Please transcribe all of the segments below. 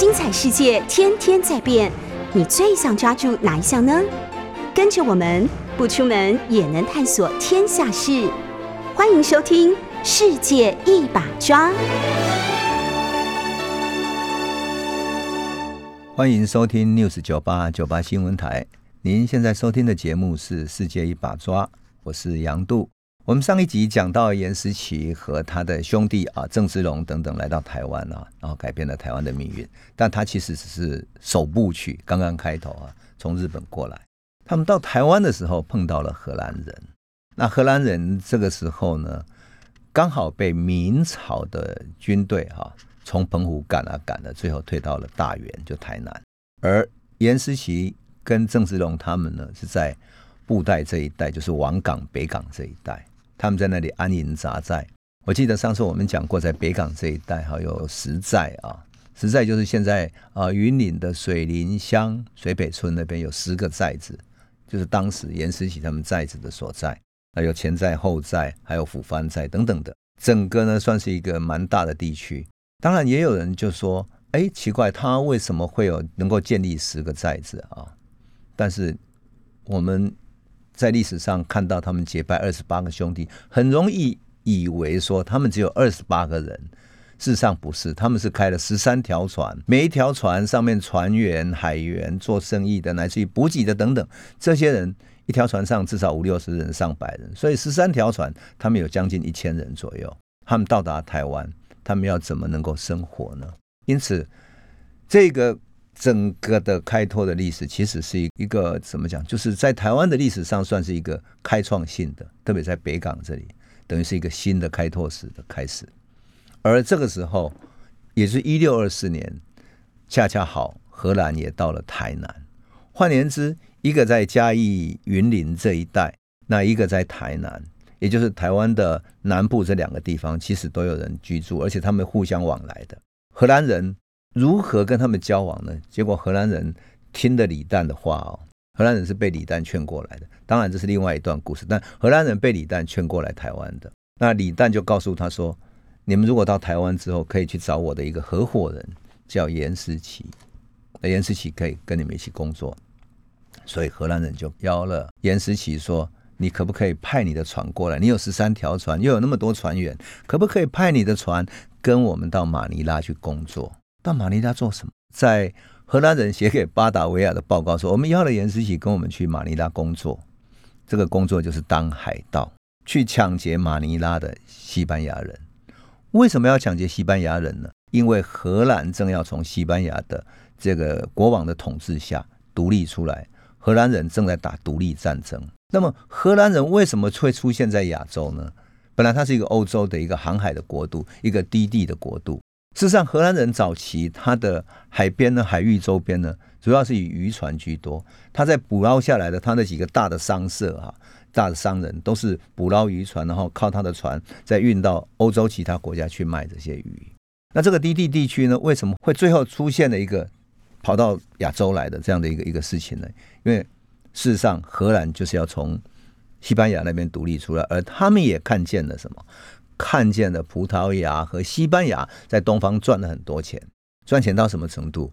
精彩世界天天在变，你最想抓住哪一项呢？跟着我们不出门也能探索天下事，欢迎收听《世界一把抓》。欢迎收听 News 九八九八新闻台。您现在收听的节目是《世界一把抓》，我是杨度。我们上一集讲到严思琪和他的兄弟啊郑芝龙等等来到台湾啊，然后改变了台湾的命运。但他其实只是首部曲，刚刚开头啊，从日本过来。他们到台湾的时候碰到了荷兰人，那荷兰人这个时候呢，刚好被明朝的军队哈从澎湖赶啊赶了，最后退到了大员，就台南。而严思琪跟郑芝龙他们呢是在布袋这一带，就是王港、北港这一带。他们在那里安营扎寨。我记得上次我们讲过，在北港这一带哈有石寨啊，石寨就是现在啊云林的水林乡水北村那边有十个寨子，就是当时严思齐他们寨子的所在。还有前寨、后寨，还有府番寨等等的，整个呢算是一个蛮大的地区。当然也有人就说，哎，奇怪，他为什么会有能够建立十个寨子啊？但是我们。在历史上看到他们结拜二十八个兄弟，很容易以为说他们只有二十八个人，事实上不是，他们是开了十三条船，每一条船上面船员、海员、做生意的，乃至于补给的等等，这些人一条船上至少五六十人、上百人，所以十三条船，他们有将近一千人左右。他们到达台湾，他们要怎么能够生活呢？因此，这个。整个的开拓的历史其实是一一个怎么讲？就是在台湾的历史上算是一个开创性的，特别在北港这里，等于是一个新的开拓史的开始。而这个时候，也是一六二四年，恰恰好荷兰也到了台南。换言之，一个在嘉义云林这一带，那一个在台南，也就是台湾的南部这两个地方，其实都有人居住，而且他们互相往来的荷兰人。如何跟他们交往呢？结果荷兰人听了李旦的话哦，荷兰人是被李旦劝过来的。当然这是另外一段故事，但荷兰人被李旦劝过来台湾的。那李旦就告诉他说：“你们如果到台湾之后，可以去找我的一个合伙人，叫颜思琪。那颜思琪可以跟你们一起工作。”所以荷兰人就邀了颜思琪说：“你可不可以派你的船过来？你有十三条船，又有那么多船员，可不可以派你的船跟我们到马尼拉去工作？”到马尼拉做什么？在荷兰人写给巴达维亚的报告说，我们邀了严思齐跟我们去马尼拉工作，这个工作就是当海盗，去抢劫马尼拉的西班牙人。为什么要抢劫西班牙人呢？因为荷兰正要从西班牙的这个国王的统治下独立出来，荷兰人正在打独立战争。那么荷兰人为什么会出现在亚洲呢？本来它是一个欧洲的一个航海的国度，一个低地的国度。事实上，荷兰人早期他的海边呢，海域周边呢，主要是以渔船居多。他在捕捞下来的他那几个大的商社啊，大的商人都是捕捞渔船，然后靠他的船再运到欧洲其他国家去卖这些鱼。那这个低地地区呢，为什么会最后出现了一个跑到亚洲来的这样的一个一个事情呢？因为事实上，荷兰就是要从西班牙那边独立出来，而他们也看见了什么？看见了葡萄牙和西班牙在东方赚了很多钱，赚钱到什么程度？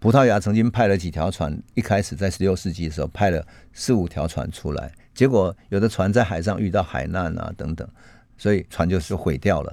葡萄牙曾经派了几条船，一开始在十六世纪的时候派了四五条船出来，结果有的船在海上遇到海难啊等等，所以船就是毁掉了。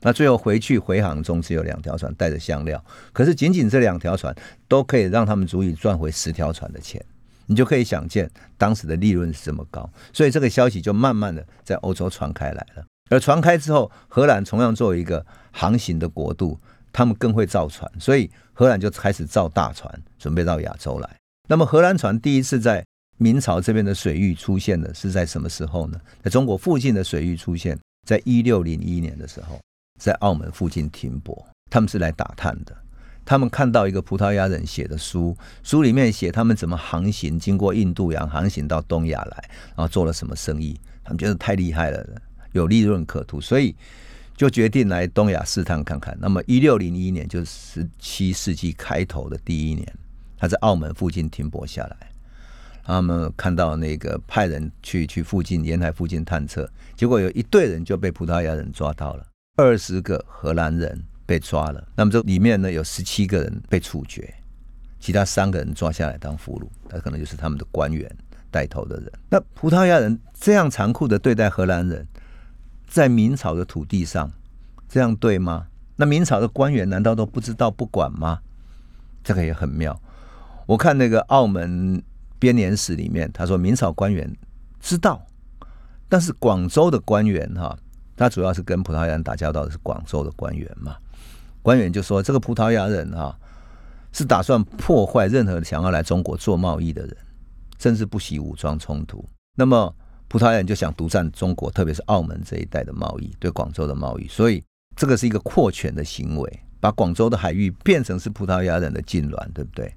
那最后回去回航中只有两条船带着香料，可是仅仅这两条船都可以让他们足以赚回十条船的钱，你就可以想见当时的利润是这么高，所以这个消息就慢慢的在欧洲传开来了。而传开之后，荷兰同样作为一个航行的国度，他们更会造船，所以荷兰就开始造大船，准备到亚洲来。那么，荷兰船第一次在明朝这边的水域出现的是在什么时候呢？在中国附近的水域出现，在一六零一年的时候，在澳门附近停泊，他们是来打探的。他们看到一个葡萄牙人写的书，书里面写他们怎么航行，经过印度洋航行到东亚来，然后做了什么生意，他们觉得太厉害了。有利润可图，所以就决定来东亚试探看看。那么，一六零一年就是十七世纪开头的第一年，他在澳门附近停泊下来。他们看到那个派人去去附近沿海附近探测，结果有一队人就被葡萄牙人抓到了，二十个荷兰人被抓了。那么这里面呢，有十七个人被处决，其他三个人抓下来当俘虏，他可能就是他们的官员带头的人。那葡萄牙人这样残酷的对待荷兰人，在明朝的土地上，这样对吗？那明朝的官员难道都不知道不管吗？这个也很妙。我看那个澳门编年史里面，他说明朝官员知道，但是广州的官员哈，他主要是跟葡萄牙人打交道的是广州的官员嘛。官员就说这个葡萄牙人哈是打算破坏任何想要来中国做贸易的人，甚至不惜武装冲突。那么葡萄牙人就想独占中国，特别是澳门这一带的贸易，对广州的贸易，所以这个是一个扩权的行为，把广州的海域变成是葡萄牙人的禁臠，对不对？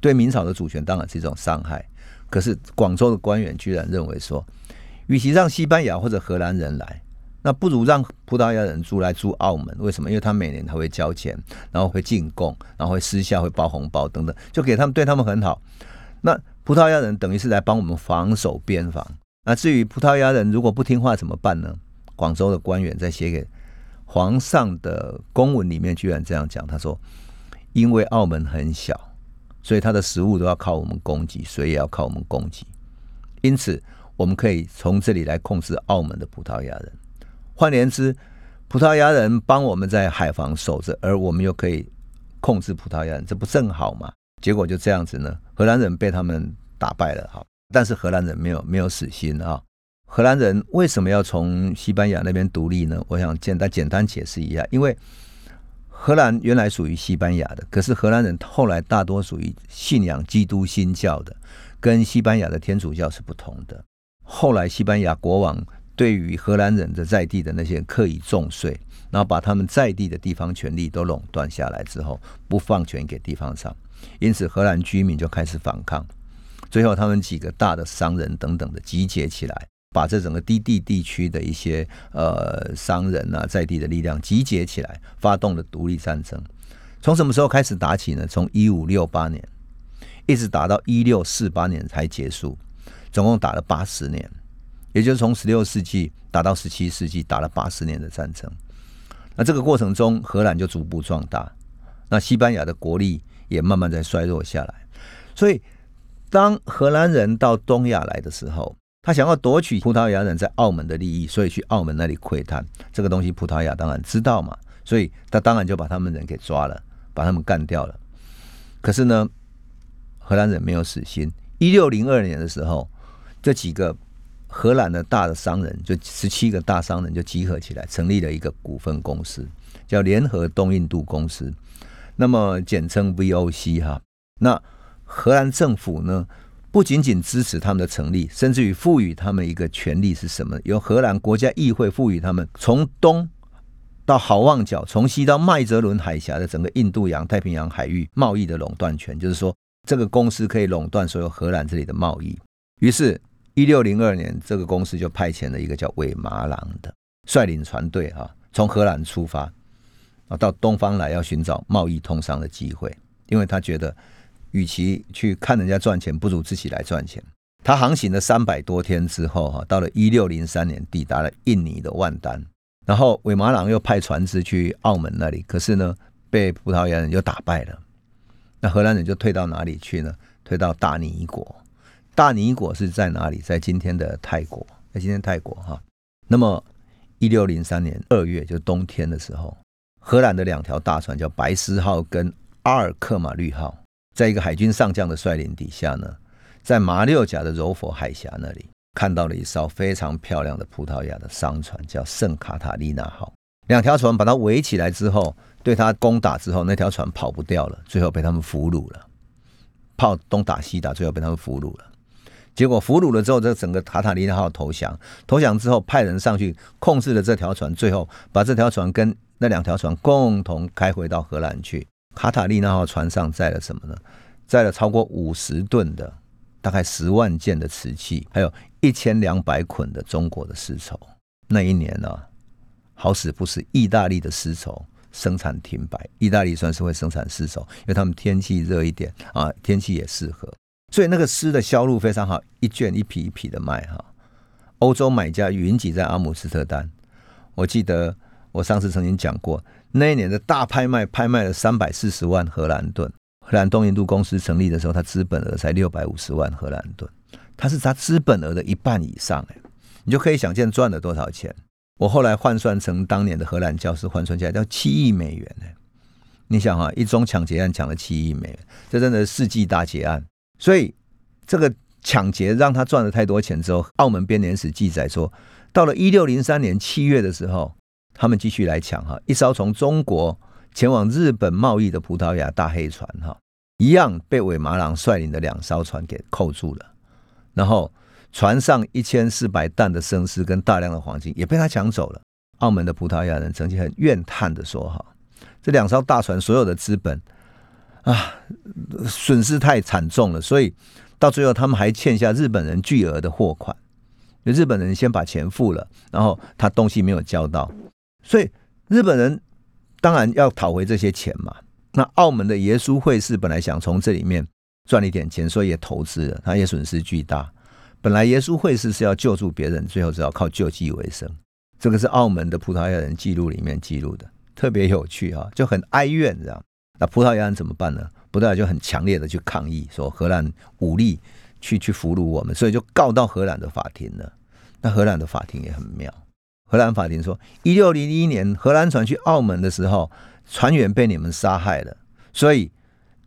对明朝的主权当然是一种伤害，可是广州的官员居然认为说，与其让西班牙或者荷兰人来，那不如让葡萄牙人租来住澳门。为什么？因为他每年他会交钱，然后会进贡，然后会私下会包红包等等，就给他们对他们很好。那葡萄牙人等于是来帮我们防守边防。那至于葡萄牙人如果不听话怎么办呢？广州的官员在写给皇上的公文里面居然这样讲，他说：“因为澳门很小。”所以他的食物都要靠我们供给，水也要靠我们供给。因此，我们可以从这里来控制澳门的葡萄牙人。换言之，葡萄牙人帮我们在海防守着，而我们又可以控制葡萄牙人，这不正好吗？结果就这样子呢，荷兰人被他们打败了哈。但是荷兰人没有没有死心啊。荷兰人为什么要从西班牙那边独立呢？我想简单简单解释一下，因为。荷兰原来属于西班牙的，可是荷兰人后来大多属于信仰基督新教的，跟西班牙的天主教是不同的。后来西班牙国王对于荷兰人的在地的那些人课以重税，然后把他们在地的地方权力都垄断下来之后，不放权给地方上，因此荷兰居民就开始反抗。最后，他们几个大的商人等等的集结起来。把这整个低地地区的一些呃商人啊，在地的力量集结起来，发动了独立战争。从什么时候开始打起呢？从一五六八年一直打到一六四八年才结束，总共打了八十年，也就是从十六世纪打到十七世纪，打了八十年的战争。那这个过程中，荷兰就逐步壮大，那西班牙的国力也慢慢在衰弱下来。所以，当荷兰人到东亚来的时候，他想要夺取葡萄牙人在澳门的利益，所以去澳门那里窥探这个东西。葡萄牙当然知道嘛，所以他当然就把他们人给抓了，把他们干掉了。可是呢，荷兰人没有死心。一六零二年的时候，这几个荷兰的大的商人，就十七个大商人就集合起来，成立了一个股份公司，叫联合东印度公司，那么简称 VOC 哈。那荷兰政府呢？不仅仅支持他们的成立，甚至于赋予他们一个权利是什么？由荷兰国家议会赋予他们从东到好望角，从西到麦哲伦海峡的整个印度洋、太平洋海域贸易的垄断权，就是说这个公司可以垄断所有荷兰这里的贸易。于是，一六零二年，这个公司就派遣了一个叫韦马朗的率领船队啊，从荷兰出发啊，到东方来要寻找贸易通商的机会，因为他觉得。与其去看人家赚钱，不如自己来赚钱。他航行了三百多天之后，哈，到了一六零三年，抵达了印尼的万丹。然后韦马朗又派船只去澳门那里，可是呢，被葡萄牙人又打败了。那荷兰人就退到哪里去呢？退到大尼国。大尼国是在哪里？在今天的泰国，在今天泰国哈。那么一六零三年二月，就冬天的时候，荷兰的两条大船叫白丝号跟阿尔克马绿号。在一个海军上将的率领底下呢，在马六甲的柔佛海峡那里看到了一艘非常漂亮的葡萄牙的商船，叫圣卡塔利娜号。两条船把它围起来之后，对它攻打之后，那条船跑不掉了，最后被他们俘虏了。炮东打西打，最后被他们俘虏了。结果俘虏了之后，这整个卡塔利娜号投降，投降之后派人上去控制了这条船，最后把这条船跟那两条船共同开回到荷兰去。卡塔利娜号船上载了什么呢？载了超过五十吨的，大概十万件的瓷器，还有一千两百捆的中国的丝绸。那一年呢、啊，好死不死，意大利的丝绸生产停摆。意大利算是会生产丝绸，因为他们天气热一点啊，天气也适合，所以那个丝的销路非常好，一卷一匹一匹的卖哈。欧洲买家云集在阿姆斯特丹。我记得我上次曾经讲过。那一年的大拍卖拍卖了三百四十万荷兰盾。荷兰东印度公司成立的时候，它资本额才六百五十万荷兰盾，它是它资本额的一半以上哎，你就可以想见赚了多少钱。我后来换算成当年的荷兰教士换算起来要七亿美元呢。你想哈，一宗抢劫案抢了七亿美元，这真的是世纪大劫案。所以这个抢劫让他赚了太多钱之后，澳门编年史记载说，到了一六零三年七月的时候，他们继续来抢哈，一艘从中国。前往日本贸易的葡萄牙大黑船，哈，一样被韦马郎率领的两艘船给扣住了。然后船上一千四百担的生丝跟大量的黄金也被他抢走了。澳门的葡萄牙人曾经很怨叹的说：“哈，这两艘大船所有的资本啊，损失太惨重了，所以到最后他们还欠下日本人巨额的货款。日本人先把钱付了，然后他东西没有交到，所以日本人。”当然要讨回这些钱嘛。那澳门的耶稣会士本来想从这里面赚一点钱，所以也投资了，他也损失巨大。本来耶稣会士是要救助别人，最后只好靠救济为生。这个是澳门的葡萄牙人记录里面记录的，特别有趣啊，就很哀怨这样。那葡萄牙人怎么办呢？葡萄牙就很强烈的去抗议，说荷兰武力去去俘虏我们，所以就告到荷兰的法庭了。那荷兰的法庭也很妙。荷兰法庭说，一六零一年荷兰船去澳门的时候，船员被你们杀害了，所以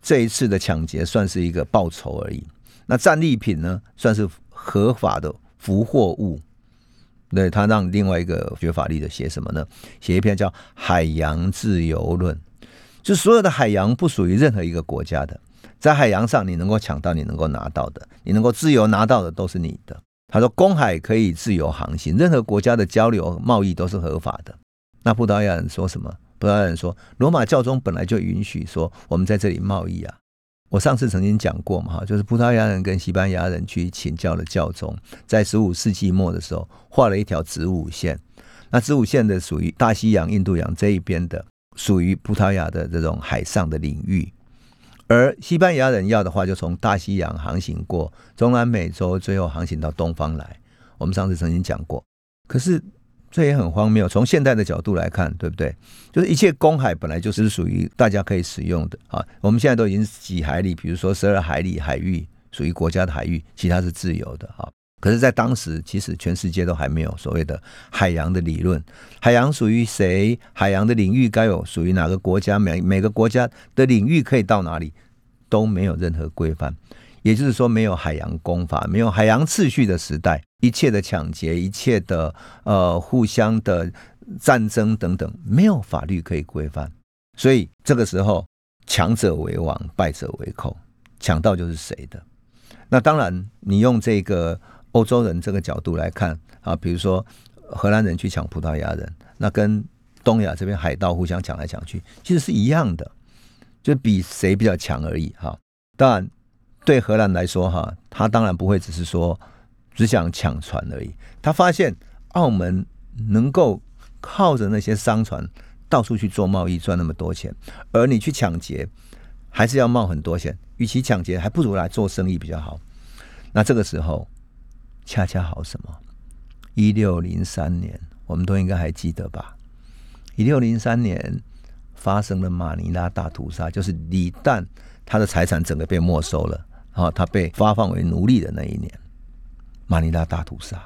这一次的抢劫算是一个报酬而已。那战利品呢，算是合法的俘获物。对，他让另外一个学法律的写什么呢？写一篇叫《海洋自由论》，就所有的海洋不属于任何一个国家的，在海洋上你能够抢到、你能够拿到的、你能够自由拿到的，都是你的。他说：“公海可以自由航行，任何国家的交流贸易都是合法的。”那葡萄牙人说什么？葡萄牙人说：“罗马教宗本来就允许说我们在这里贸易啊。”我上次曾经讲过嘛，哈，就是葡萄牙人跟西班牙人去请教了教宗，在十五世纪末的时候画了一条子午线。那子午线的属于大西洋、印度洋这一边的，属于葡萄牙的这种海上的领域。而西班牙人要的话，就从大西洋航行过中南美洲，最后航行到东方来。我们上次曾经讲过，可是这也很荒谬。从现代的角度来看，对不对？就是一切公海本来就是属于大家可以使用的啊。我们现在都已经几海里，比如说十二海里海域属于国家的海域，其他是自由的啊。可是，在当时，其实全世界都还没有所谓的海洋的理论。海洋属于谁？海洋的领域该有属于哪个国家？每每个国家的领域可以到哪里，都没有任何规范。也就是说，没有海洋公法，没有海洋秩序的时代，一切的抢劫，一切的呃互相的战争等等，没有法律可以规范。所以这个时候，强者为王，败者为寇，抢到就是谁的。那当然，你用这个。欧洲人这个角度来看啊，比如说荷兰人去抢葡萄牙人，那跟东亚这边海盗互相抢来抢去，其实是一样的，就比谁比较强而已哈。当然，对荷兰来说哈，他当然不会只是说只想抢船而已。他发现澳门能够靠着那些商船到处去做贸易赚那么多钱，而你去抢劫还是要冒很多险，与其抢劫，还不如来做生意比较好。那这个时候。恰恰好什么？一六零三年，我们都应该还记得吧？一六零三年发生了马尼拉大屠杀，就是李旦他的财产整个被没收了，然后他被发放为奴隶的那一年，马尼拉大屠杀。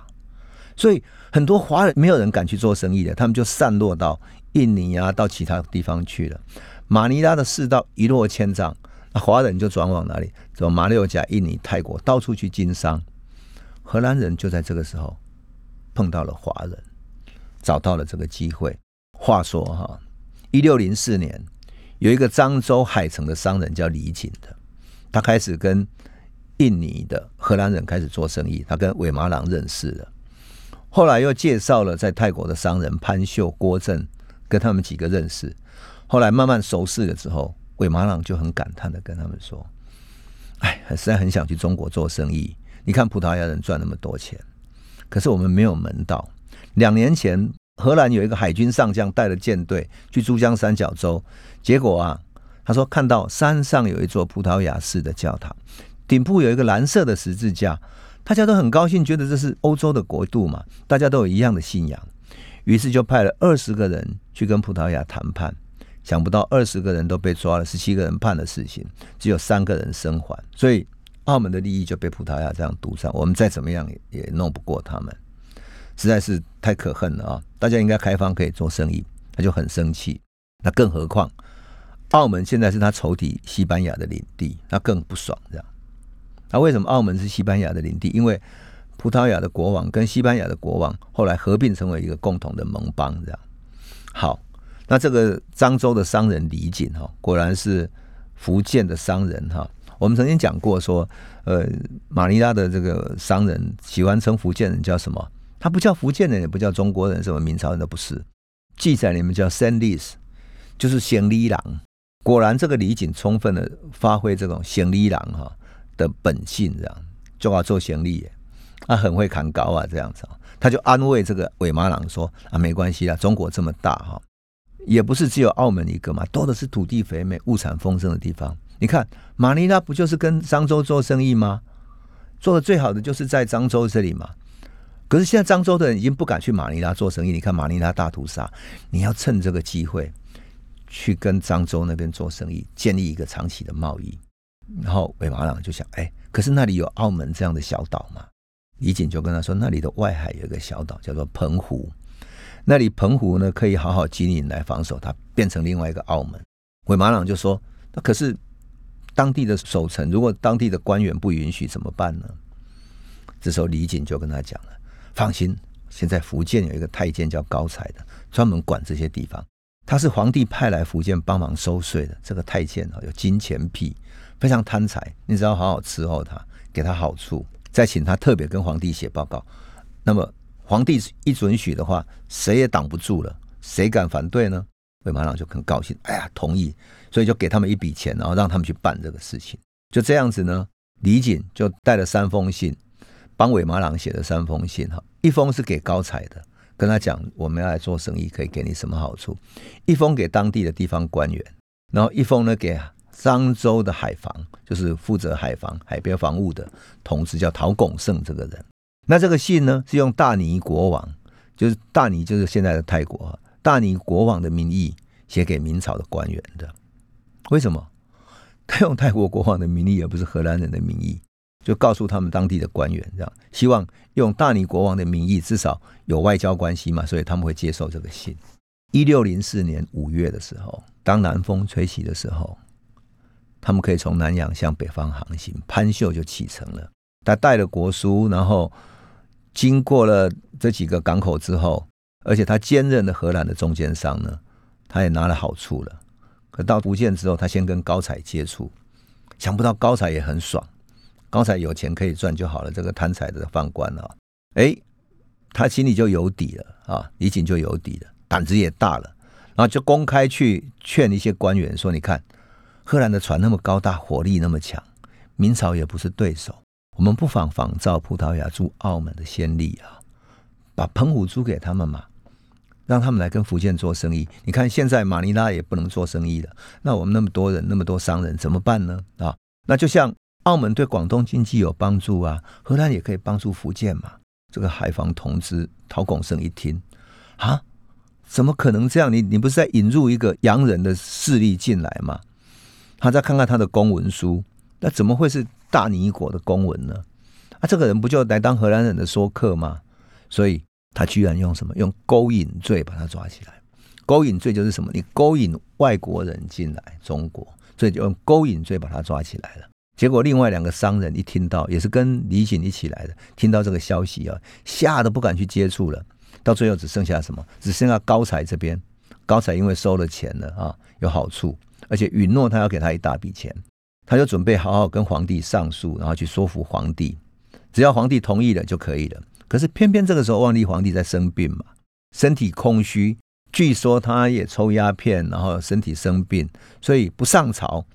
所以很多华人没有人敢去做生意的，他们就散落到印尼啊，到其他地方去了。马尼拉的世道一落千丈，那华人就转往哪里？走马六甲、印尼、泰国，到处去经商。荷兰人就在这个时候碰到了华人，找到了这个机会。话说哈，一六零四年，有一个漳州海城的商人叫李锦的，他开始跟印尼的荷兰人开始做生意，他跟韦马郎认识了，后来又介绍了在泰国的商人潘秀、郭正，跟他们几个认识。后来慢慢熟识了之后，韦马郎就很感叹的跟他们说：“哎，实在很想去中国做生意。”你看葡萄牙人赚那么多钱，可是我们没有门道。两年前，荷兰有一个海军上将带了舰队去珠江三角洲，结果啊，他说看到山上有一座葡萄牙式的教堂，顶部有一个蓝色的十字架，大家都很高兴，觉得这是欧洲的国度嘛，大家都有一样的信仰，于是就派了二十个人去跟葡萄牙谈判。想不到二十个人都被抓了，十七个人判了死刑，只有三个人生还，所以澳门的利益就被葡萄牙这样堵上，我们再怎么样也弄不过他们，实在是太可恨了啊！大家应该开放可以做生意，他就很生气。那更何况，澳门现在是他仇敌西班牙的领地，那更不爽这样。那为什么澳门是西班牙的领地？因为葡萄牙的国王跟西班牙的国王后来合并成为一个共同的盟邦，这样。好，那这个漳州的商人李锦哈，果然是福建的商人哈。我们曾经讲过说，呃，马尼拉的这个商人喜欢称福建人叫什么？他不叫福建人，也不叫中国人，什么明朝人都不是。记载里面叫 Senlis，就是行李郎。果然，这个李锦充分的发挥这种行李郎哈的本性，这样就要做行李。他很会砍高啊，这样子，他就安慰这个韦马郎说：“啊，没关系啦，中国这么大哈，也不是只有澳门一个嘛，多的是土地肥美、物产丰盛的地方。你看马尼拉不就是跟漳州做生意吗？做的最好的就是在漳州这里嘛。可是现在漳州的人已经不敢去马尼拉做生意。你看马尼拉大屠杀，你要趁这个机会去跟漳州那边做生意，建立一个长期的贸易。然后韦马朗就想：哎，可是那里有澳门这样的小岛嘛。”李锦就跟他说：“那里的外海有一个小岛，叫做澎湖。那里澎湖呢，可以好好经营来防守它，变成另外一个澳门。”韦马朗就说：“那可是当地的守城，如果当地的官员不允许，怎么办呢？”这时候李锦就跟他讲了：“放心，现在福建有一个太监叫高才的，专门管这些地方。他是皇帝派来福建帮忙收税的。这个太监啊，有金钱癖，非常贪财。你只要好好伺候他，给他好处。”再请他特别跟皇帝写报告，那么皇帝一准许的话，谁也挡不住了，谁敢反对呢？韦马朗就很高兴，哎呀，同意，所以就给他们一笔钱，然后让他们去办这个事情。就这样子呢，李锦就带了三封信，帮韦马朗写了三封信哈，一封是给高才的，跟他讲我们要来做生意，可以给你什么好处；一封给当地的地方官员，然后一封呢给。漳州的海防就是负责海防、海边防务的同志，叫陶拱胜这个人。那这个信呢，是用大尼国王，就是大尼，就是现在的泰国，大尼国王的名义写给明朝的官员的。为什么？他用泰国国王的名义，而不是荷兰人的名义，就告诉他们当地的官员，这样希望用大尼国王的名义，至少有外交关系嘛，所以他们会接受这个信。一六零四年五月的时候，当南风吹起的时候。他们可以从南洋向北方航行，潘秀就启程了。他带了国书，然后经过了这几个港口之后，而且他兼任了荷兰的中间商呢，他也拿了好处了。可到福建之后，他先跟高才接触，想不到高才也很爽，高才有钱可以赚就好了。这个贪财的宦官啊，哎，他心里就有底了啊，李锦就有底了，胆子也大了，然后就公开去劝一些官员说：“你看。”荷兰的船那么高大，火力那么强，明朝也不是对手。我们不妨仿照葡萄牙驻澳门的先例啊，把澎湖租给他们嘛，让他们来跟福建做生意。你看现在马尼拉也不能做生意了，那我们那么多人，那么多商人怎么办呢？啊，那就像澳门对广东经济有帮助啊，荷兰也可以帮助福建嘛。这个海防同知陶拱生一听，啊，怎么可能这样？你你不是在引入一个洋人的势力进来吗？他再看看他的公文书，那怎么会是大尼国的公文呢？啊，这个人不就来当荷兰人的说客吗？所以他居然用什么？用勾引罪把他抓起来。勾引罪就是什么？你勾引外国人进来中国，所以就用勾引罪把他抓起来了。结果另外两个商人一听到，也是跟李锦一起来的，听到这个消息啊，吓得不敢去接触了。到最后只剩下什么？只剩下高才这边。高才因为收了钱了啊，有好处。而且允诺他要给他一大笔钱，他就准备好好跟皇帝上诉，然后去说服皇帝，只要皇帝同意了就可以了。可是偏偏这个时候万历皇帝在生病嘛，身体空虚，据说他也抽鸦片，然后身体生病，所以不上朝。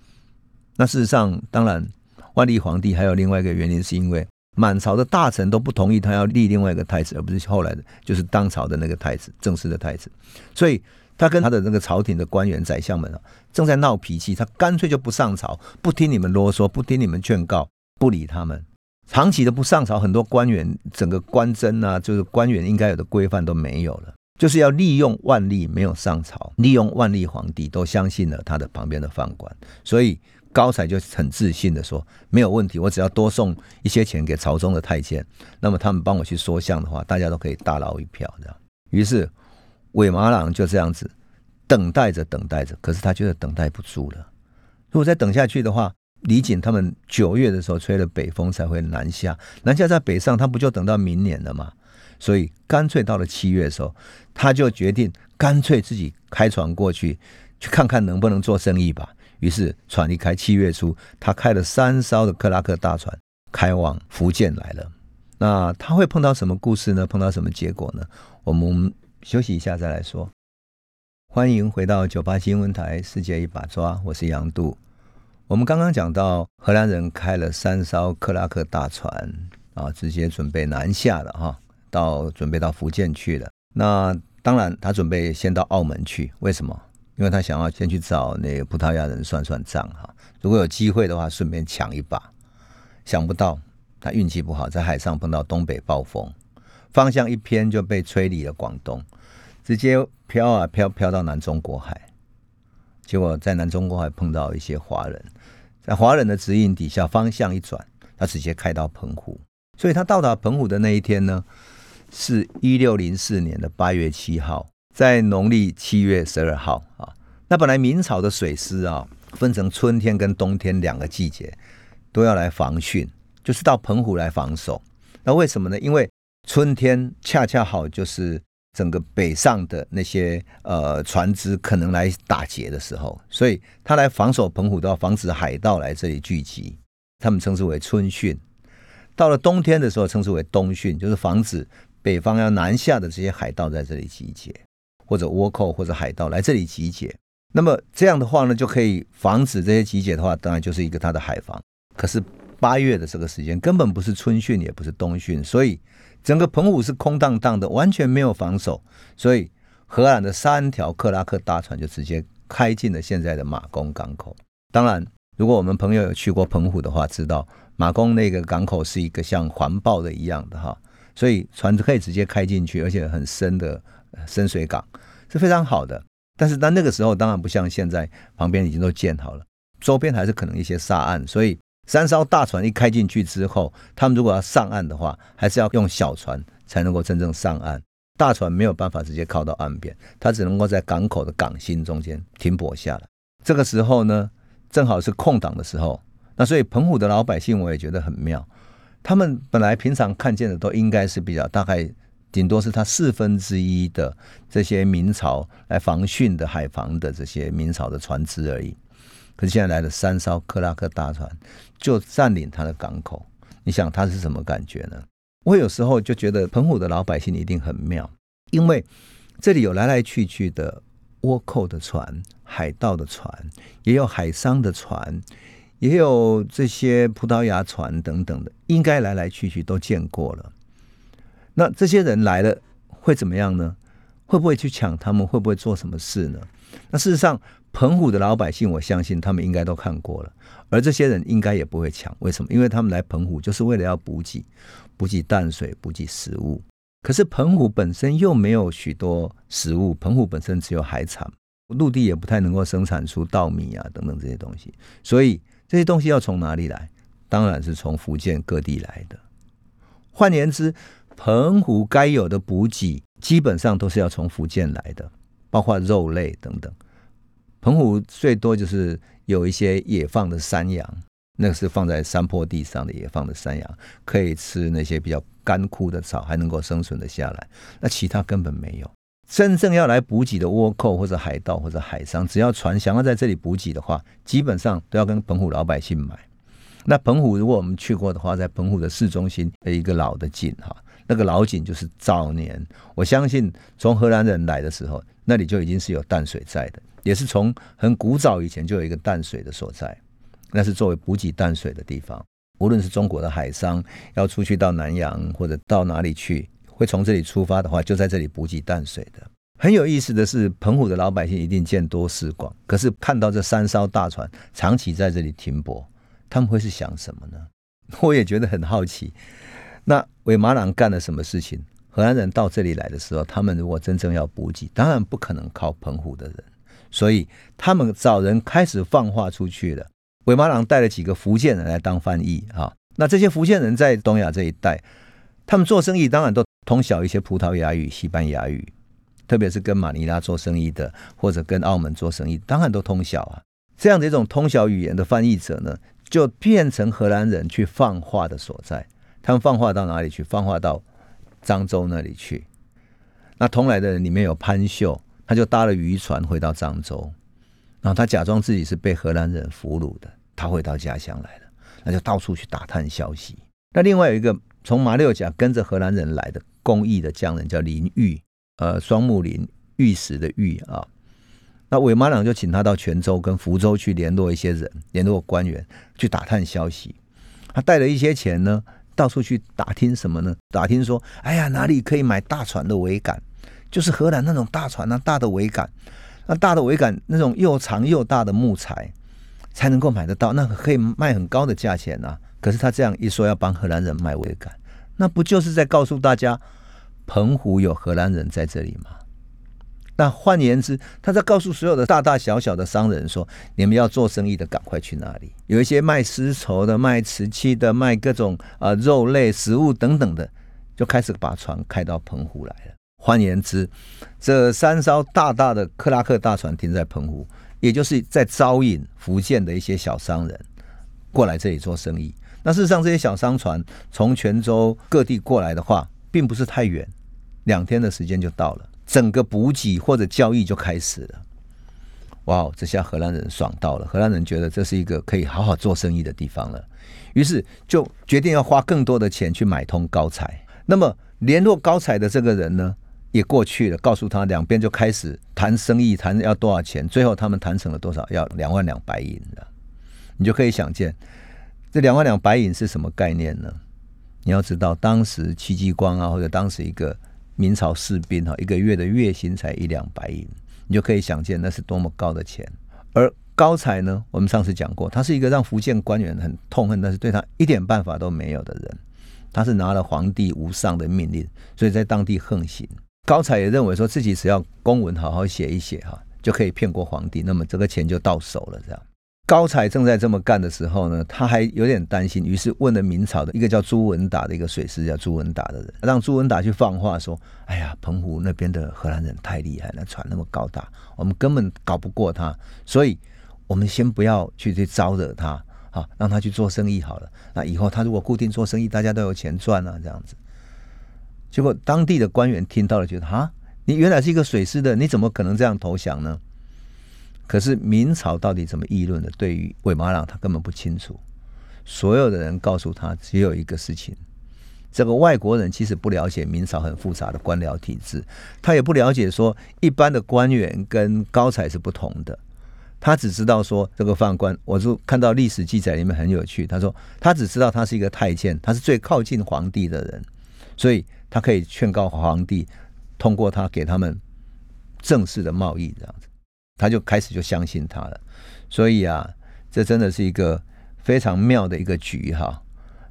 那事实上，当然万历皇帝还有另外一个原因，是因为满朝的大臣都不同意他要立另外一个太子，而不是后来的就是当朝的那个太子，正式的太子，所以。他跟他的那个朝廷的官员、宰相们啊，正在闹脾气，他干脆就不上朝，不听你们啰嗦，不听你们劝告，不理他们。长期的不上朝，很多官员整个官箴啊，就是官员应该有的规范都没有了。就是要利用万历没有上朝，利用万历皇帝都相信了他的旁边的宦官，所以高才就很自信的说没有问题，我只要多送一些钱给朝中的太监，那么他们帮我去说相的话，大家都可以大捞一票这样。于是韦马郎就这样子等待着等待着，可是他觉得等待不住了，如果再等下去的话，李璟他们九月的时候吹了北风才会南下，南下在北上，他不就等到明年了吗？所以干脆到了七月的时候，他就决定干脆自己开船过去，去看看能不能做生意吧。于是船一开，七月初，他开了三艘的克拉克大船，开往福建来了。那他会碰到什么故事呢？碰到什么结果呢？我们休息一下再来说。欢迎回到九八新闻台《世界一把抓》，我是杨度。我们刚刚讲到荷兰人开了三艘克拉克大船啊，直接准备南下了哈。到准备到福建去了，那当然他准备先到澳门去，为什么？因为他想要先去找那个葡萄牙人算算账哈。如果有机会的话，顺便抢一把。想不到他运气不好，在海上碰到东北暴风，方向一偏就被吹离了广东，直接飘啊飘，飘到南中国海。结果在南中国海碰到一些华人，在华人的指引底下，方向一转，他直接开到澎湖。所以他到达澎湖的那一天呢，是一六零四年的八月七号，在农历七月十二号啊。那本来明朝的水师啊，分成春天跟冬天两个季节，都要来防汛，就是到澎湖来防守。那为什么呢？因为春天恰恰好就是整个北上的那些呃船只可能来打劫的时候，所以他来防守澎湖，都要防止海盗来这里聚集，他们称之为春汛。到了冬天的时候，称之为冬汛，就是防止。北方要南下的这些海盗在这里集结，或者倭寇或者海盗来这里集结，那么这样的话呢，就可以防止这些集结的话，当然就是一个它的海防。可是八月的这个时间根本不是春汛，也不是冬汛，所以整个澎湖是空荡荡的，完全没有防守。所以荷兰的三条克拉克大船就直接开进了现在的马公港口。当然，如果我们朋友有去过澎湖的话，知道马公那个港口是一个像环抱的一样的哈。所以船可以直接开进去，而且很深的深水港是非常好的。但是，在那个时候，当然不像现在，旁边已经都建好了，周边还是可能一些沙岸。所以，三艘大船一开进去之后，他们如果要上岸的话，还是要用小船才能够真正上岸。大船没有办法直接靠到岸边，它只能够在港口的港心中间停泊下来。这个时候呢，正好是空档的时候。那所以，澎湖的老百姓我也觉得很妙。他们本来平常看见的都应该是比较大概，顶多是他四分之一的这些明朝来防汛的海防的这些明朝的船只而已。可是现在来了三艘克拉克大船，就占领他的港口。你想他是什么感觉呢？我有时候就觉得澎湖的老百姓一定很妙，因为这里有来来去去的倭寇的船、海盗的船，也有海商的船。也有这些葡萄牙船等等的，应该来来去去都见过了。那这些人来了会怎么样呢？会不会去抢他们？会不会做什么事呢？那事实上，澎湖的老百姓，我相信他们应该都看过了。而这些人应该也不会抢，为什么？因为他们来澎湖就是为了要补给，补给淡水，补给食物。可是澎湖本身又没有许多食物，澎湖本身只有海产，陆地也不太能够生产出稻米啊等等这些东西，所以。这些东西要从哪里来？当然是从福建各地来的。换言之，澎湖该有的补给基本上都是要从福建来的，包括肉类等等。澎湖最多就是有一些野放的山羊，那个是放在山坡地上的野放的山羊，可以吃那些比较干枯的草，还能够生存的下来。那其他根本没有。真正要来补给的倭寇或者海盗或者海商，只要船想要在这里补给的话，基本上都要跟澎湖老百姓买。那澎湖如果我们去过的话，在澎湖的市中心的一个老的井哈，那个老井就是早年我相信从荷兰人来的时候，那里就已经是有淡水在的，也是从很古早以前就有一个淡水的所在，那是作为补给淡水的地方。无论是中国的海商要出去到南洋或者到哪里去。会从这里出发的话，就在这里补给淡水的。很有意思的是，澎湖的老百姓一定见多识广，可是看到这三艘大船长期在这里停泊，他们会是想什么呢？我也觉得很好奇。那韦马郎干了什么事情？荷兰人到这里来的时候，他们如果真正要补给，当然不可能靠澎湖的人，所以他们找人开始放话出去了。韦马郎带了几个福建人来当翻译啊，那这些福建人在东亚这一带，他们做生意当然都通晓一些葡萄牙语、西班牙语，特别是跟马尼拉做生意的，或者跟澳门做生意，当然都通晓啊。这样的一种通晓语言的翻译者呢，就变成荷兰人去放话的所在。他们放话到哪里去？放话到。漳州那里去，那同来的人里面有潘秀，他就搭了渔船回到漳州，然后他假装自己是被荷兰人俘虏的，他回到家乡来了，那就到处去打探消息。那另外有一个从马六甲跟着荷兰人来的工艺的匠人叫林玉，呃，双木林玉石的玉啊。那韦马郎就请他到泉州跟福州去联络一些人，联络官员去打探消息。他带了一些钱呢。到处去打听什么呢？打听说，哎呀，哪里可以买大船的桅杆？就是荷兰那种大船啊，大的桅杆，那大的桅杆那种又长又大的木材才能够买得到，那可以卖很高的价钱啊。可是他这样一说，要帮荷兰人卖桅杆，那不就是在告诉大家，澎湖有荷兰人在这里吗？那换言之，他在告诉所有的大大小小的商人说：“你们要做生意的，赶快去那里。有一些卖丝绸的、卖瓷器的、卖各种啊、呃、肉类、食物等等的，就开始把船开到澎湖来了。换言之，这三艘大大的克拉克大船停在澎湖，也就是在招引福建的一些小商人过来这里做生意。那事实上，这些小商船从泉州各地过来的话，并不是太远，两天的时间就到了。”整个补给或者交易就开始了，哇！这下荷兰人爽到了，荷兰人觉得这是一个可以好好做生意的地方了，于是就决定要花更多的钱去买通高彩。那么联络高彩的这个人呢，也过去了，告诉他两边就开始谈生意，谈要多少钱。最后他们谈成了多少？要两万两白银了。你就可以想见，这两万两白银是什么概念呢？你要知道，当时戚继光啊，或者当时一个。明朝士兵哈，一个月的月薪才一两白银，你就可以想见那是多么高的钱。而高才呢，我们上次讲过，他是一个让福建官员很痛恨，但是对他一点办法都没有的人。他是拿了皇帝无上的命令，所以在当地横行。高才也认为说自己只要公文好好写一写哈，就可以骗过皇帝，那么这个钱就到手了，这样。高才正在这么干的时候呢，他还有点担心，于是问了明朝的一个叫朱文达的一个水师，叫朱文达的人，让朱文达去放话说：“哎呀，澎湖那边的荷兰人太厉害了，船那么高大，我们根本搞不过他，所以我们先不要去去招惹他，好，让他去做生意好了。那以后他如果固定做生意，大家都有钱赚啊，这样子。”结果当地的官员听到了，觉得：“啊，你原来是一个水师的，你怎么可能这样投降呢？”可是明朝到底怎么议论的？对于韦马郎，他根本不清楚。所有的人告诉他，只有一个事情：这个外国人其实不了解明朝很复杂的官僚体制，他也不了解说一般的官员跟高才是不同的。他只知道说这个犯官，我就看到历史记载里面很有趣。他说他只知道他是一个太监，他是最靠近皇帝的人，所以他可以劝告皇帝通过他给他们正式的贸易这样子。他就开始就相信他了，所以啊，这真的是一个非常妙的一个局哈。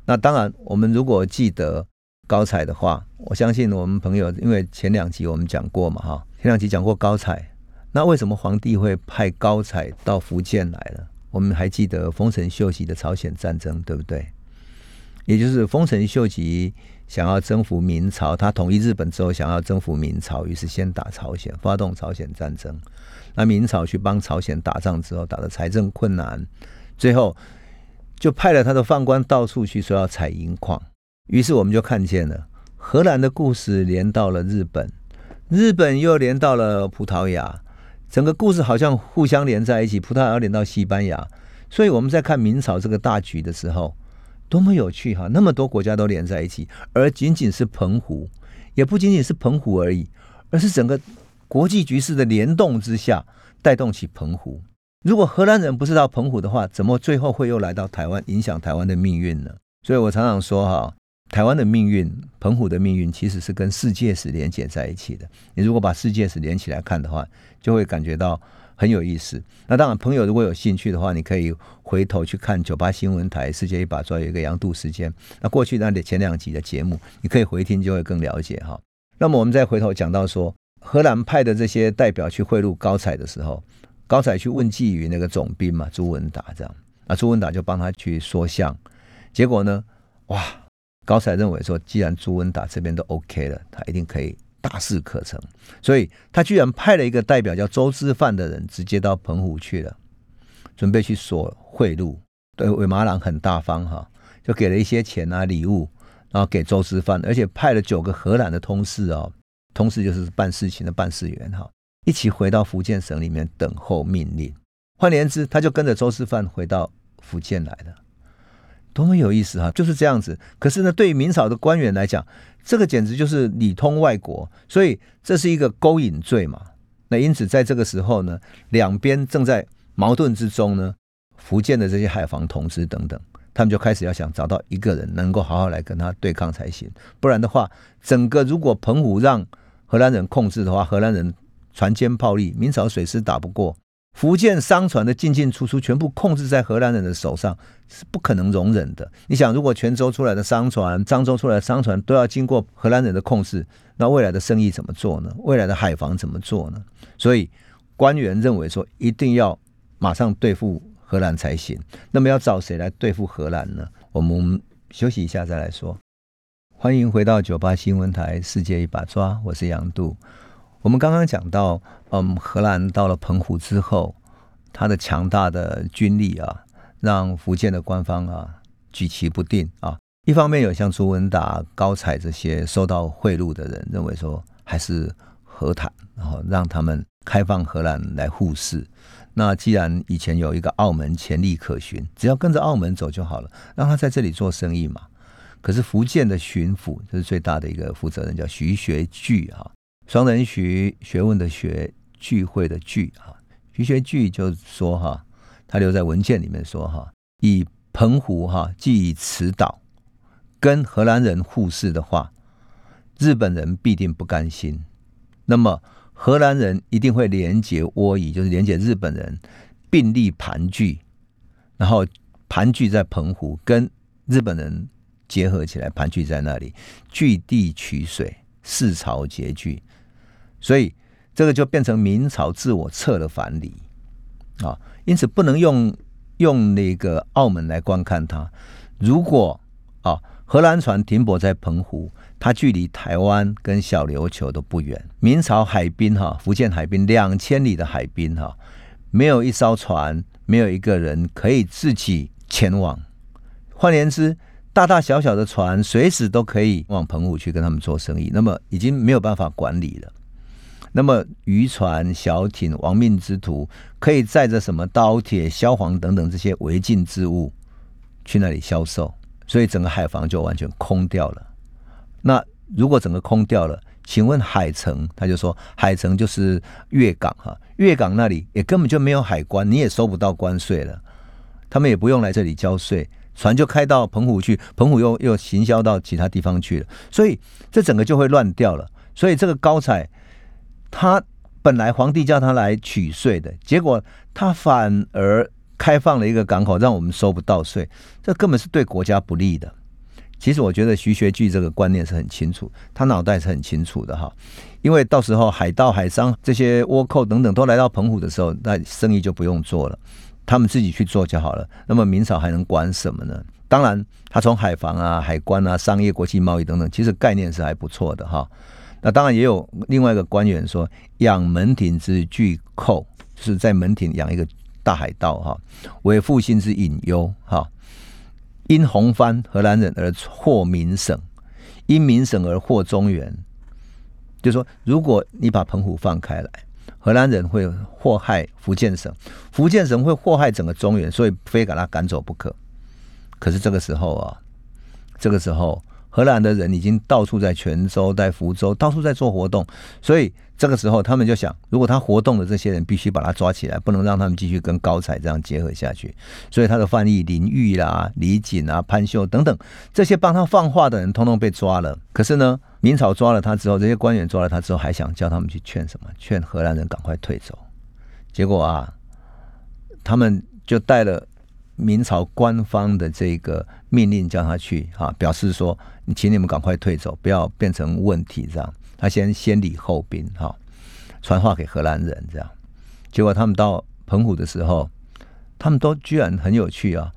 那当然，我们如果记得高彩的话，我相信我们朋友，因为前两集我们讲过嘛哈，前两集讲过高彩，那为什么皇帝会派高彩到福建来了？我们还记得丰臣秀吉的朝鲜战争，对不对？也就是丰臣秀吉想要征服明朝，他统一日本之后想要征服明朝，于是先打朝鲜，发动朝鲜战争。那明朝去帮朝鲜打仗之后，打的财政困难，最后就派了他的宦官到处去说要采银矿。于是我们就看见了荷兰的故事连到了日本，日本又连到了葡萄牙，整个故事好像互相连在一起。葡萄牙连到西班牙，所以我们在看明朝这个大局的时候，多么有趣哈！那么多国家都连在一起，而仅仅是澎湖，也不仅仅是澎湖而已，而是整个。国际局势的联动之下，带动起澎湖。如果荷兰人不是到澎湖的话，怎么最后会又来到台湾，影响台湾的命运呢？所以我常常说哈，台湾的命运、澎湖的命运，其实是跟世界史连接在一起的。你如果把世界史连起来看的话，就会感觉到很有意思。那当然，朋友如果有兴趣的话，你可以回头去看九八新闻台《世界一把抓》有一个杨度时间。那过去那里前两集的节目，你可以回听，就会更了解哈。那么我们再回头讲到说，荷兰派的这些代表去贿赂高采的时候，高采去问计于那个总兵嘛，朱文达这样，啊，朱文达就帮他去说项，结果呢，哇，高采认为说，既然朱文达这边都 OK 了，他一定可以大事可成，所以他居然派了一个代表叫周之范的人，直接到澎湖去了，准备去索贿赂。对，韦马郎很大方哈，就给了一些钱啊礼物，然后给周之范，而且派了九个荷兰的通事哦，通事就是办事情的办事员哈，一起回到福建省里面等候命令。换言之，他就跟着周之范回到福建来了，多么有意思哈！就是这样子。可是呢，对于明朝的官员来讲，这个简直就是里通外国，所以这是一个勾引罪嘛。那因此，在这个时候呢，两边正在矛盾之中呢。福建的这些海防同志等等，他们就开始要想找到一个人能够好好来跟他对抗才行，不然的话，整个如果澎湖让荷兰人控制的话，荷兰人船坚炮利，明朝水师打不过，福建商船的进进出出全部控制在荷兰人的手上，是不可能容忍的。你想，如果泉州出来的商船、漳州出来的商船都要经过荷兰人的控制，那未来的生意怎么做呢？未来的海防怎么做呢？所以官员认为说，一定要马上对付。荷兰才行。那么要找谁来对付荷兰呢？我们休息一下再来说。欢迎回到九八新闻台《世界一把抓》，我是杨度。我们刚刚讲到，嗯，荷兰到了澎湖之后，他的强大的军力啊，让福建的官方啊举棋不定啊。一方面有像朱文达、高彩这些收到贿赂的人，认为说还是和谈，然后让他们开放荷兰来互市。那既然以前有一个澳门潜力可循，只要跟着澳门走就好了，让他在这里做生意嘛。可是福建的巡抚这是最大的一个负责人，叫徐学聚啊，双人徐，学问的学，聚会的聚啊。徐学聚就说哈，他留在文件里面说哈，以澎湖哈，即以此岛跟荷兰人互市的话，日本人必定不甘心。那么。荷兰人一定会联结窝夷，就是联结日本人，并立盘踞，然后盘踞在澎湖，跟日本人结合起来，盘踞在那里，据地取水，四朝结聚，所以这个就变成明朝自我撤了藩篱啊，因此不能用用那个澳门来观看它。如果啊，荷兰船停泊在澎湖。它距离台湾跟小琉球都不远。明朝海滨哈，福建海滨两千里的海滨哈，没有一艘船，没有一个人可以自己前往。换言之，大大小小的船随时都可以往澎湖去跟他们做生意。那么已经没有办法管理了。那么渔船、小艇、亡命之徒可以载着什么刀铁、萧煌等等这些违禁之物去那里销售，所以整个海防就完全空掉了。那如果整个空掉了，请问海城，他就说海城就是粤港哈，粤港那里也根本就没有海关，你也收不到关税了，他们也不用来这里交税，船就开到澎湖去，澎湖又又行销到其他地方去了，所以这整个就会乱掉了。所以这个高彩，他本来皇帝叫他来取税的，结果他反而开放了一个港口，让我们收不到税，这根本是对国家不利的。其实我觉得徐学巨这个观念是很清楚，他脑袋是很清楚的哈。因为到时候海盗、海商这些倭寇等等都来到澎湖的时候，那生意就不用做了，他们自己去做就好了。那么明朝还能管什么呢？当然，他从海防啊、海关啊、商业、国际贸易等等，其实概念是还不错的哈。那当然也有另外一个官员说，养门庭之巨寇，就是在门庭养一个大海盗哈，为复兴之隐忧哈。因红番荷兰人而祸闽省，因闽省而祸中原。就说，如果你把澎湖放开来，荷兰人会祸害福建省，福建省会祸害整个中原，所以非把他赶走不可。可是这个时候啊，这个时候。荷兰的人已经到处在泉州、在福州，到处在做活动，所以这个时候他们就想，如果他活动的这些人必须把他抓起来，不能让他们继续跟高采这样结合下去。所以他的翻译林玉啦、李锦啊、潘秀等等这些帮他放话的人，通通被抓了。可是呢，明朝抓了他之后，这些官员抓了他之后，还想叫他们去劝什么？劝荷兰人赶快退走。结果啊，他们就带了。明朝官方的这个命令叫他去哈，表示说，你请你们赶快退走，不要变成问题这样。他先先礼后兵，哈，传话给荷兰人，这样。结果他们到澎湖的时候，他们都居然很有趣啊，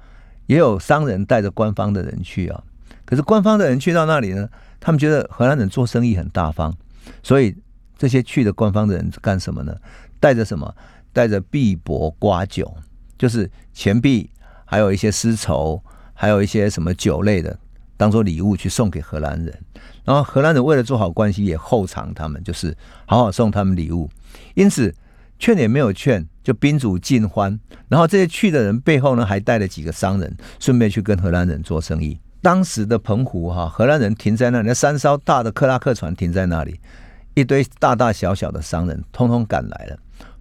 也有商人带着官方的人去啊。可是官方的人去到那里呢，他们觉得荷兰人做生意很大方，所以这些去的官方的人干什么呢？带着什么？带着币帛瓜酒，就是钱币，还有一些丝绸，还有一些什么酒类的。当做礼物去送给荷兰人，然后荷兰人为了做好关系，也厚偿他们，就是好好送他们礼物。因此劝也没有劝，就宾主尽欢。然后这些去的人背后呢，还带了几个商人，顺便去跟荷兰人做生意。当时的澎湖哈，荷兰人停在那里，那三艘大的克拉克船停在那里，一堆大大小小的商人通通赶来了，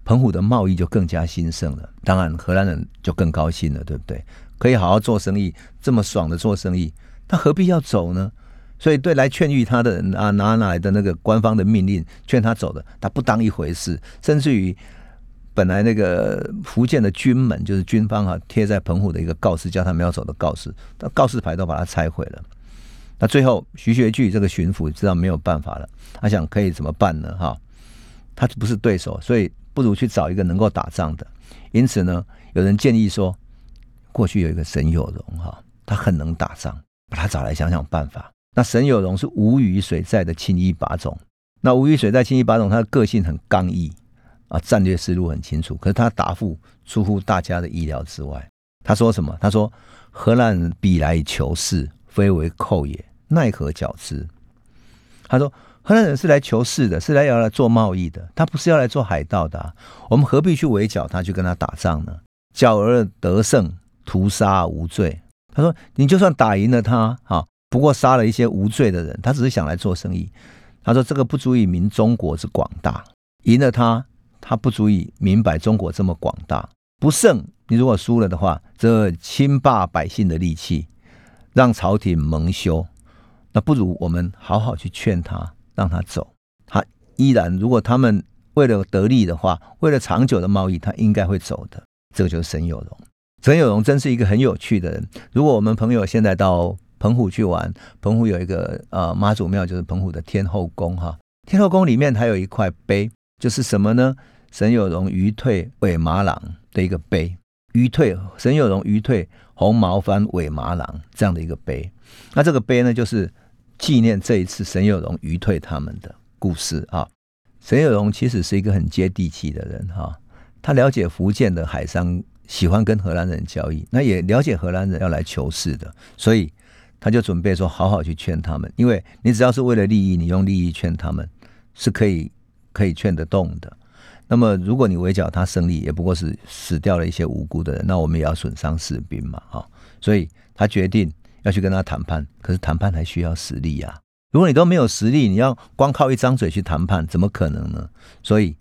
澎湖的贸易就更加兴盛了。当然荷兰人就更高兴了，对不对？可以好好做生意，这么爽的做生意。他何必要走呢？所以对来劝喻他的人啊，拿哪来的那个官方的命令劝他走的，他不当一回事。甚至于本来那个福建的军门，就是军方啊贴在澎湖的一个告示，叫他们要走的告示，那告示牌都把它拆毁了。那最后徐学具这个巡抚知道没有办法了，他想可以怎么办呢？哈，他不是对手，所以不如去找一个能够打仗的。因此呢，有人建议说，过去有一个沈有容哈，他很能打仗。把他找来想想办法。那沈有容是吴虞水寨的青衣把总。那吴虞水寨青衣把总，他的个性很刚毅啊，战略思路很清楚。可是他答复出乎大家的意料之外。他说什么？他说：“荷兰人彼来求是，非为寇也，奈何缴之？”他说：“荷兰人是来求事的，是来要来做贸易的，他不是要来做海盗的。我们何必去围剿他，去跟他打仗呢？剿而得胜，屠杀无罪。”他说：“你就算打赢了他，哈，不过杀了一些无罪的人，他只是想来做生意。他说这个不足以明中国之广大，赢了他，他不足以明白中国这么广大。不胜，你如果输了的话，这侵霸百姓的利器，让朝廷蒙羞，那不如我们好好去劝他，让他走。他依然，如果他们为了得利的话，为了长久的贸易，他应该会走的。这个就是沈有容。”沈有容真是一个很有趣的人。如果我们朋友现在到澎湖去玩，澎湖有一个呃妈祖庙，就是澎湖的天后宫哈。天后宫里面还有一块碑，就是什么呢？沈有容鱼退尾马郎的一个碑。鱼退，沈有容鱼退红毛番尾马郎这样的一个碑。那这个碑呢，就是纪念这一次沈有容鱼退他们的故事啊。沈有容其实是一个很接地气的人哈，他了解福建的海商。喜欢跟荷兰人交易，那也了解荷兰人要来求事的，所以他就准备说好好去劝他们。因为你只要是为了利益，你用利益劝他们是可以可以劝得动的。那么如果你围剿他胜利，也不过是死掉了一些无辜的人，那我们也要损伤士兵嘛，哈。所以他决定要去跟他谈判，可是谈判还需要实力呀。如果你都没有实力，你要光靠一张嘴去谈判，怎么可能呢？所以。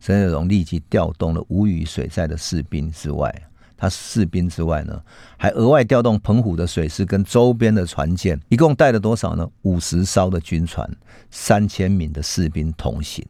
沈有容立即调动了吴虞水寨的士兵之外，他士兵之外呢，还额外调动澎湖的水师跟周边的船舰，一共带了多少呢？五十艘的军船，三千名的士兵同行。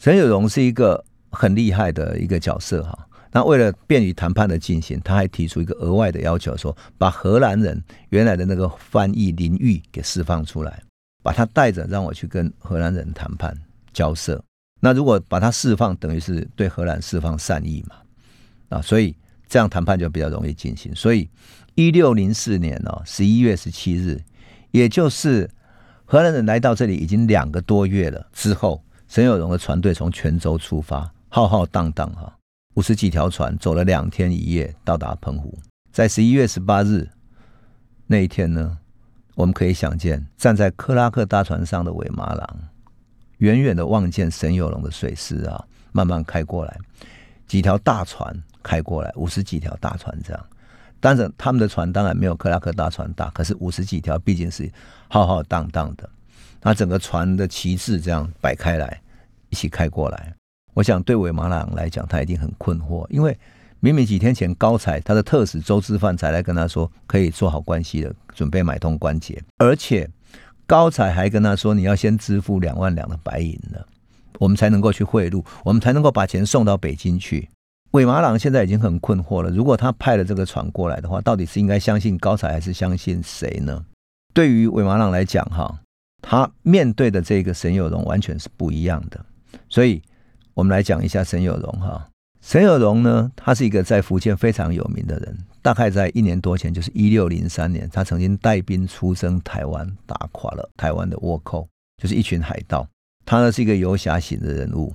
沈有容是一个很厉害的一个角色哈。那为了便于谈判的进行，他还提出一个额外的要求，说把荷兰人原来的那个翻译林玉给释放出来，把他带着，让我去跟荷兰人谈判交涉。那如果把他释放，等于是对荷兰释放善意嘛？啊，所以这样谈判就比较容易进行。所以一六零四年哦，十一月十七日，也就是荷兰人来到这里已经两个多月了之后，沈有荣的船队从泉州出发，浩浩荡荡哈，五十几条船走了两天一夜到达澎湖。在十一月十八日那一天呢，我们可以想见站在克拉克大船上的尾马郎。远远的望见沈有龙的水师啊，慢慢开过来，几条大船开过来，五十几条大船这样。但是，他们的船当然没有克拉克大船大，可是五十几条毕竟是浩浩荡荡的。那整个船的旗帜这样摆开来，一起开过来。我想对韦马朗来讲，他一定很困惑，因为明明几天前高才他的特使周之范才来跟他说可以做好关系的，准备买通关节，而且。高才还跟他说：“你要先支付两万两的白银呢，我们才能够去贿赂，我们才能够把钱送到北京去。”韦马朗现在已经很困惑了。如果他派了这个船过来的话，到底是应该相信高才还是相信谁呢？对于韦马朗来讲，哈，他面对的这个沈有容完全是不一样的。所以，我们来讲一下沈有容哈。沈有容呢，他是一个在福建非常有名的人。大概在一年多前，就是一六零三年，他曾经带兵出征台湾，打垮了台湾的倭寇，就是一群海盗。他呢是一个游侠型的人物，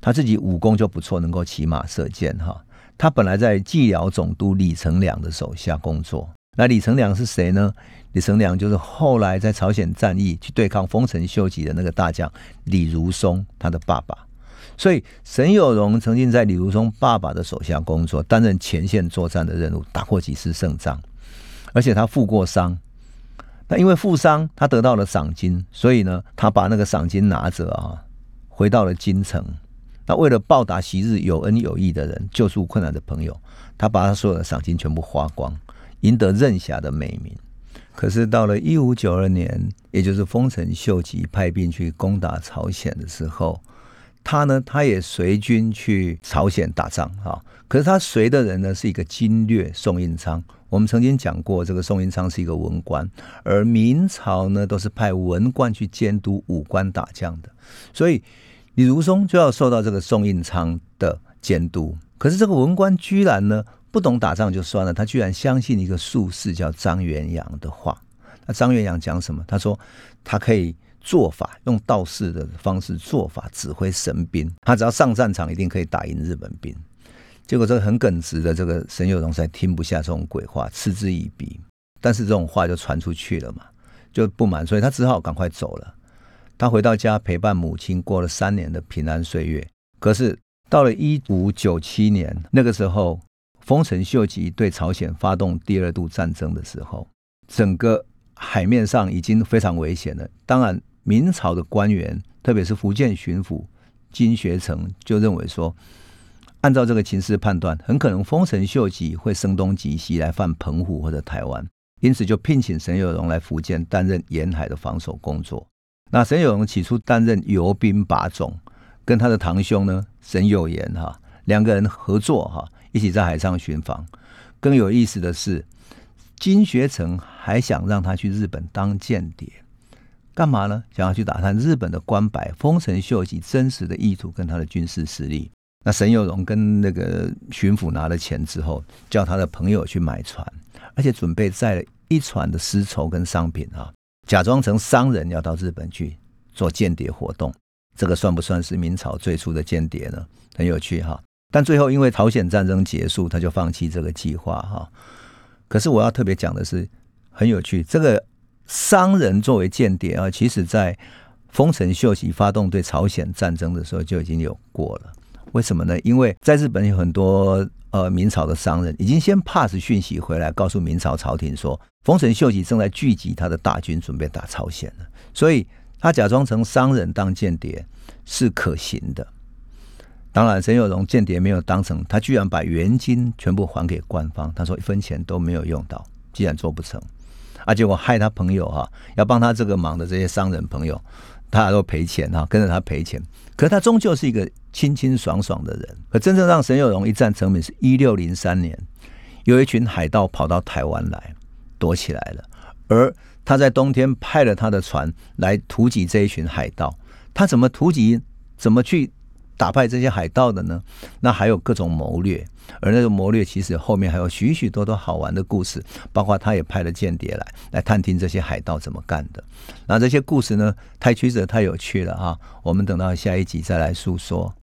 他自己武功就不错，能够骑马射箭哈。他本来在蓟辽总督李成梁的手下工作。那李成梁是谁呢？李成梁就是后来在朝鲜战役去对抗丰臣秀吉的那个大将李如松，他的爸爸。所以沈有容曾经在李如松爸爸的手下工作，担任前线作战的任务，打过几次胜仗，而且他负过伤。那因为负伤，他得到了赏金，所以呢，他把那个赏金拿着啊，回到了京城。那为了报答昔日有恩有义的人，救助困难的朋友，他把他所有的赏金全部花光，赢得任侠的美名。可是到了一五九二年，也就是丰臣秀吉派兵去攻打朝鲜的时候。他呢，他也随军去朝鲜打仗啊。可是他随的人呢，是一个经略宋应昌。我们曾经讲过，这个宋应昌是一个文官，而明朝呢都是派文官去监督武官打将的。所以李如松就要受到这个宋应昌的监督。可是这个文官居然呢不懂打仗就算了，他居然相信一个术士叫张元阳的话。那张元阳讲什么？他说他可以。做法用道士的方式做法指挥神兵，他只要上战场一定可以打赢日本兵。结果这个很耿直的这个沈有容才听不下这种鬼话，嗤之以鼻。但是这种话就传出去了嘛，就不满，所以他只好赶快走了。他回到家陪伴母亲，过了三年的平安岁月。可是到了一五九七年那个时候，丰臣秀吉对朝鲜发动第二度战争的时候，整个海面上已经非常危险了。当然。明朝的官员，特别是福建巡抚金学成，就认为说，按照这个情势判断，很可能丰臣秀吉会声东击西来犯澎湖或者台湾，因此就聘请沈有容来福建担任沿海的防守工作。那沈有容起初担任游兵把总，跟他的堂兄呢沈有言哈两个人合作哈，一起在海上巡防。更有意思的是，金学成还想让他去日本当间谍。干嘛呢？想要去打探日本的官白丰臣秀吉真实的意图跟他的军事实力。那沈有容跟那个巡抚拿了钱之后，叫他的朋友去买船，而且准备载了一船的丝绸跟商品啊，假装成商人要到日本去做间谍活动。这个算不算是明朝最初的间谍呢？很有趣哈。但最后因为朝鲜战争结束，他就放弃这个计划哈。可是我要特别讲的是，很有趣这个。商人作为间谍啊，其实在丰臣秀吉发动对朝鲜战争的时候就已经有过了。为什么呢？因为在日本有很多呃明朝的商人已经先 pass 讯息回来，告诉明朝朝廷说，丰臣秀吉正在聚集他的大军准备打朝鲜了。所以他假装成商人当间谍是可行的。当然，沈有容间谍没有当成，他居然把原金全部还给官方。他说一分钱都没有用到，既然做不成。啊！结果害他朋友哈，要帮他这个忙的这些商人朋友，他都赔钱哈，跟着他赔钱。可是他终究是一个清清爽爽的人。可真正让沈有容一战成名，是一六零三年，有一群海盗跑到台湾来躲起来了，而他在冬天派了他的船来突击这一群海盗。他怎么突击？怎么去？打败这些海盗的呢？那还有各种谋略，而那个谋略其实后面还有许许多多好玩的故事，包括他也派了间谍来来探听这些海盗怎么干的。那这些故事呢，太曲折、太有趣了哈，我们等到下一集再来诉说。